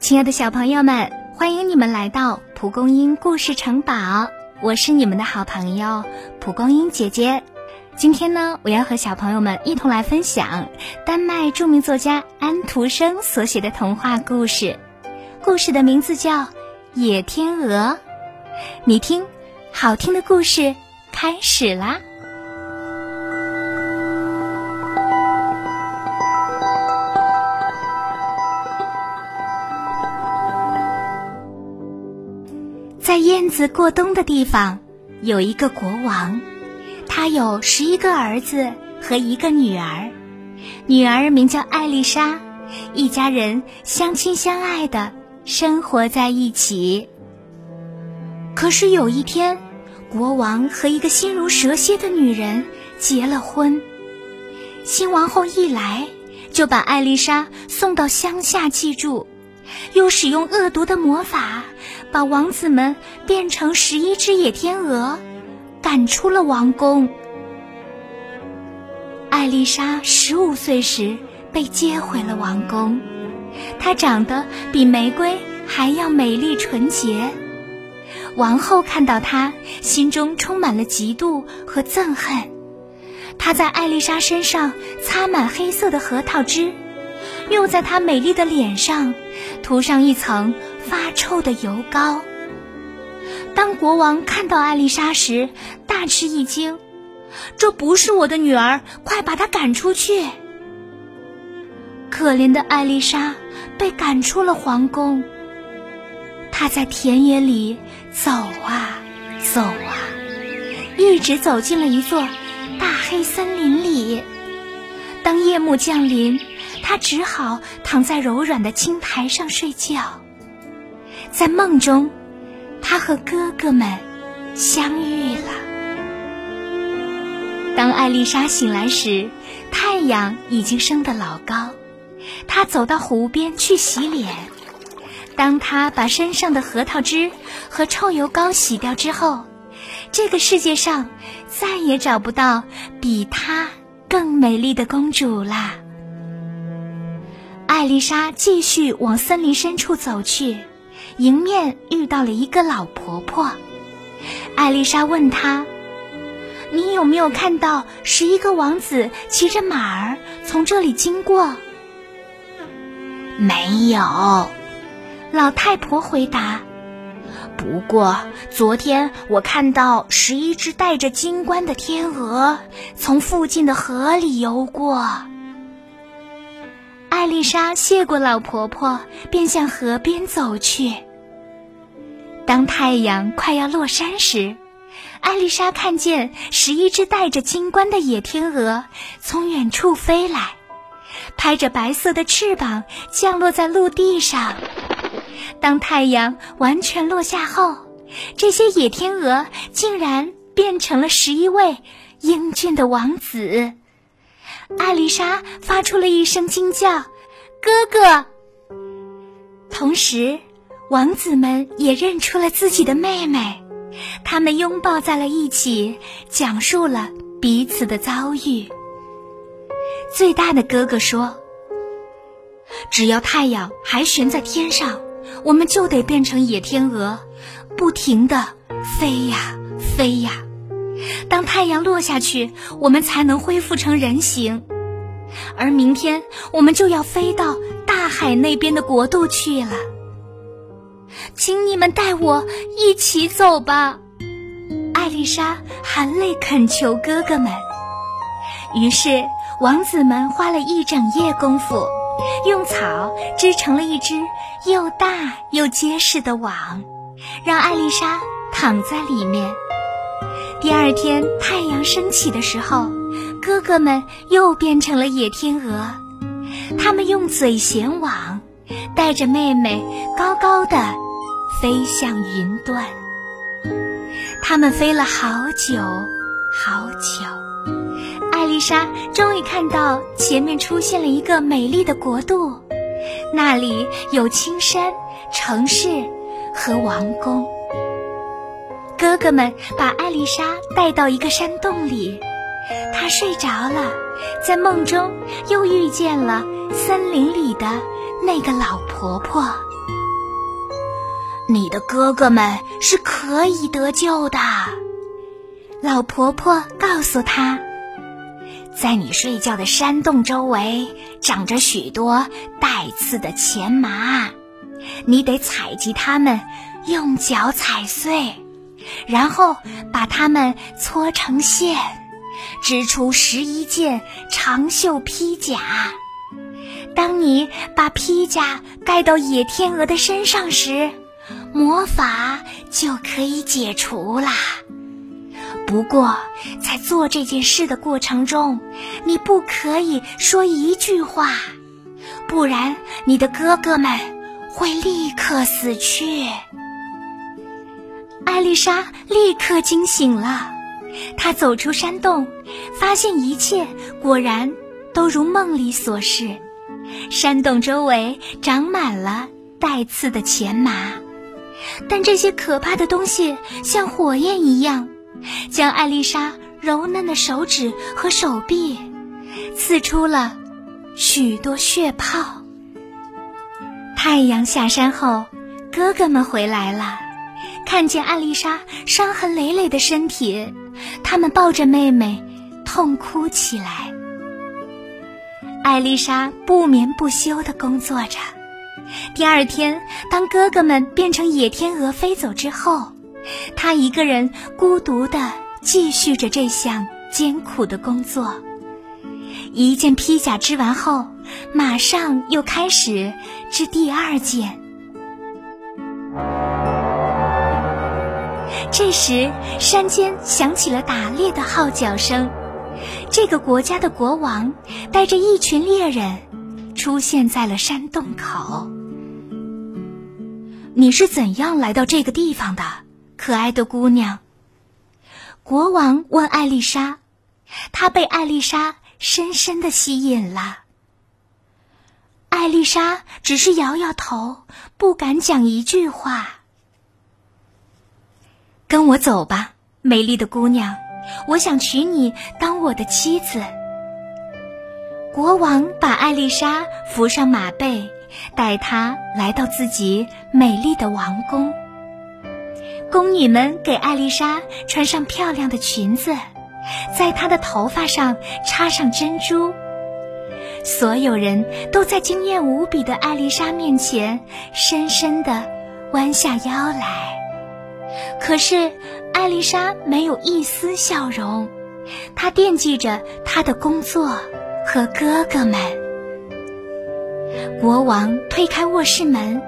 亲爱的小朋友们，欢迎你们来到蒲公英故事城堡，我是你们的好朋友蒲公英姐姐。今天呢，我要和小朋友们一同来分享丹麦著名作家安徒生所写的童话故事，故事的名字叫《野天鹅》。你听，好听的故事开始啦！在燕子过冬的地方，有一个国王，他有十一个儿子和一个女儿，女儿名叫艾丽莎，一家人相亲相爱的生活在一起。可是有一天，国王和一个心如蛇蝎的女人结了婚，新王后一来就把艾丽莎送到乡下寄住，又使用恶毒的魔法。把王子们变成十一只野天鹅，赶出了王宫。艾丽莎十五岁时被接回了王宫，她长得比玫瑰还要美丽纯洁。王后看到她，心中充满了嫉妒和憎恨。她在艾丽莎身上擦满黑色的核桃汁，又在她美丽的脸上涂上一层。发臭的油膏。当国王看到艾丽莎时，大吃一惊：“这不是我的女儿，快把她赶出去！”可怜的艾丽莎被赶出了皇宫。她在田野里走啊走啊，一直走进了一座大黑森林里。当夜幕降临，她只好躺在柔软的青苔上睡觉。在梦中，他和哥哥们相遇了。当艾丽莎醒来时，太阳已经升得老高。她走到湖边去洗脸。当她把身上的核桃汁和臭油膏洗掉之后，这个世界上再也找不到比她更美丽的公主啦。艾丽莎继续往森林深处走去。迎面遇到了一个老婆婆，艾丽莎问她：“你有没有看到十一个王子骑着马儿从这里经过？”“没有。”老太婆回答。“不过昨天我看到十一只带着金冠的天鹅从附近的河里游过。”艾丽莎谢过老婆婆，便向河边走去。当太阳快要落山时，艾丽莎看见十一只带着金冠的野天鹅从远处飞来，拍着白色的翅膀降落在陆地上。当太阳完全落下后，这些野天鹅竟然变成了十一位英俊的王子。艾丽莎发出了一声惊叫：“哥哥！”同时，王子们也认出了自己的妹妹，他们拥抱在了一起，讲述了彼此的遭遇。最大的哥哥说：“只要太阳还悬在天上，我们就得变成野天鹅，不停的飞呀飞呀。”当太阳落下去，我们才能恢复成人形，而明天我们就要飞到大海那边的国度去了。请你们带我一起走吧，艾丽莎含泪恳求哥哥们。于是，王子们花了一整夜功夫，用草织成了一只又大又结实的网，让艾丽莎躺在里面。第二天太阳升起的时候，哥哥们又变成了野天鹅，他们用嘴衔网，带着妹妹高高的飞向云端。他们飞了好久好久，艾丽莎终于看到前面出现了一个美丽的国度，那里有青山、城市和王宫。哥哥们把艾丽莎带到一个山洞里，她睡着了，在梦中又遇见了森林里的那个老婆婆。你的哥哥们是可以得救的。老婆婆告诉他，在你睡觉的山洞周围长着许多带刺的前麻，你得采集它们，用脚踩碎，然后把它们搓成线，织出十一件长袖披甲。当你把披甲盖到野天鹅的身上时，魔法就可以解除啦。不过，在做这件事的过程中，你不可以说一句话，不然你的哥哥们会立刻死去。艾丽莎立刻惊醒了，她走出山洞，发现一切果然都如梦里所示。山洞周围长满了带刺的前麻，但这些可怕的东西像火焰一样，将艾丽莎柔嫩的手指和手臂刺出了许多血泡。太阳下山后，哥哥们回来了，看见艾丽莎伤痕累累的身体，他们抱着妹妹痛哭起来。艾丽莎不眠不休地工作着。第二天，当哥哥们变成野天鹅飞走之后，她一个人孤独地继续着这项艰苦的工作。一件披甲织完后，马上又开始织第二件。这时，山间响起了打猎的号角声。这个国家的国王带着一群猎人出现在了山洞口。你是怎样来到这个地方的，可爱的姑娘？国王问艾丽莎，他被艾丽莎深深的吸引了。艾丽莎只是摇摇头，不敢讲一句话。跟我走吧，美丽的姑娘。我想娶你当我的妻子。国王把艾丽莎扶上马背，带她来到自己美丽的王宫。宫女们给艾丽莎穿上漂亮的裙子，在她的头发上插上珍珠。所有人都在惊艳无比的艾丽莎面前深深的弯下腰来。可是。艾丽莎没有一丝笑容，她惦记着她的工作和哥哥们。国王推开卧室门，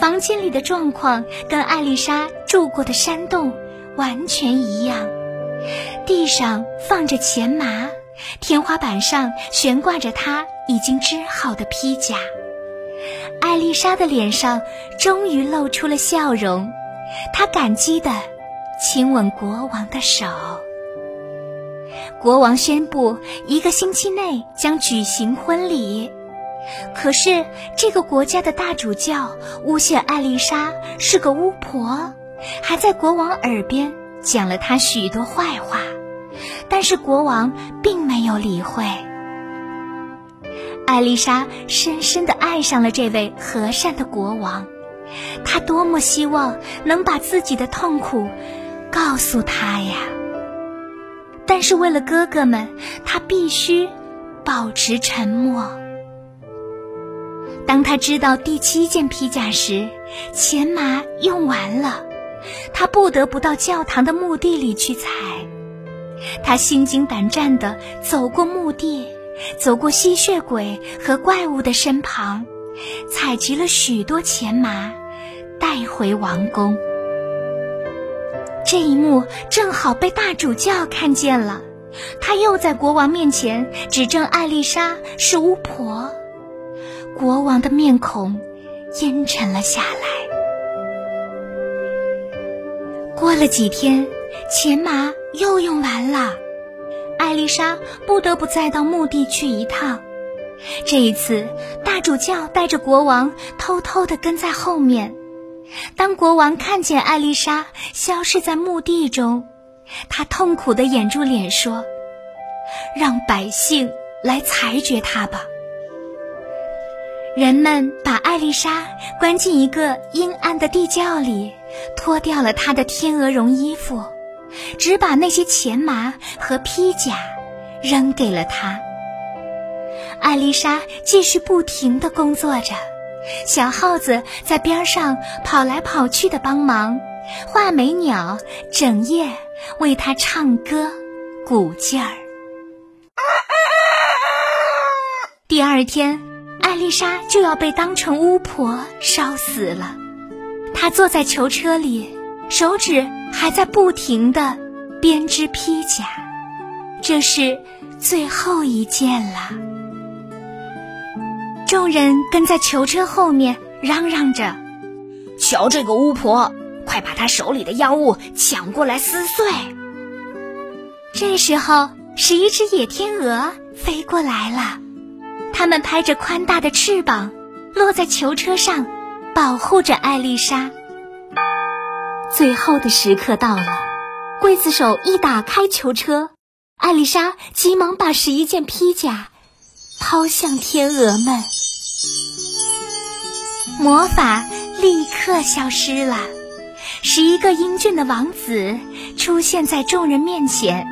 房间里的状况跟艾丽莎住过的山洞完全一样。地上放着钱麻，天花板上悬挂着她已经织好的披甲。艾丽莎的脸上终于露出了笑容，他感激的。亲吻国王的手。国王宣布，一个星期内将举行婚礼。可是，这个国家的大主教诬陷艾丽莎是个巫婆，还在国王耳边讲了她许多坏话。但是，国王并没有理会。艾丽莎深深的爱上了这位和善的国王，他多么希望能把自己的痛苦。告诉他呀！但是为了哥哥们，他必须保持沉默。当他知道第七件披甲时，钱麻用完了，他不得不到教堂的墓地里去采。他心惊胆战地走过墓地，走过吸血鬼和怪物的身旁，采集了许多钱麻，带回王宫。这一幕正好被大主教看见了，他又在国王面前指证艾丽莎是巫婆，国王的面孔阴沉了下来。过了几天，钱麻又用完了，艾丽莎不得不再到墓地去一趟。这一次，大主教带着国王偷偷地跟在后面。当国王看见艾丽莎消失在墓地中，他痛苦地掩住脸说：“让百姓来裁决她吧。”人们把艾丽莎关进一个阴暗的地窖里，脱掉了她的天鹅绒衣服，只把那些钱麻和披甲扔给了她。艾丽莎继续不停地工作着，小耗子在边上跑来跑去的帮忙，画眉鸟整夜为她唱歌，鼓劲儿。第二天，艾丽莎就要被当成巫婆烧死了。她坐在囚车里，手指还在不停地编织披甲。这是最后一件了。众人跟在囚车后面，嚷嚷着：“瞧这个巫婆，快把她手里的妖物抢过来撕碎！”这时候，十一只野天鹅飞过来了。它们拍着宽大的翅膀，落在囚车上，保护着艾丽莎。最后的时刻到了，刽子手一打开囚车，艾丽莎急忙把十一件披甲抛向天鹅们，魔法立刻消失了。十一个英俊的王子出现在众人面前，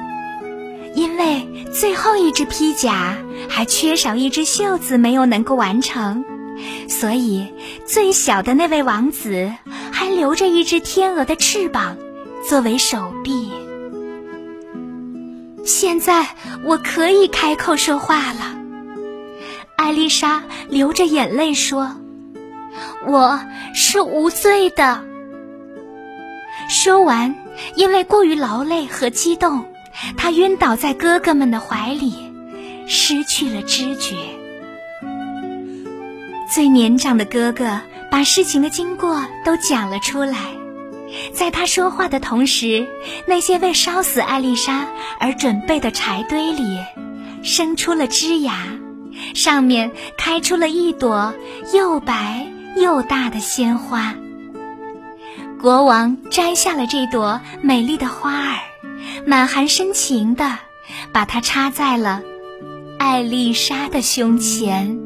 因为最后一只披甲。还缺少一只袖子没有能够完成，所以最小的那位王子还留着一只天鹅的翅膀作为手臂。现在我可以开口说话了。艾丽莎流着眼泪说：“我是无罪的。”说完，因为过于劳累和激动，她晕倒在哥哥们的怀里。失去了知觉。最年长的哥哥把事情的经过都讲了出来，在他说话的同时，那些为烧死艾丽莎而准备的柴堆里生出了枝芽，上面开出了一朵又白又大的鲜花。国王摘下了这朵美丽的花儿，满含深情地把它插在了。艾丽莎的胸前。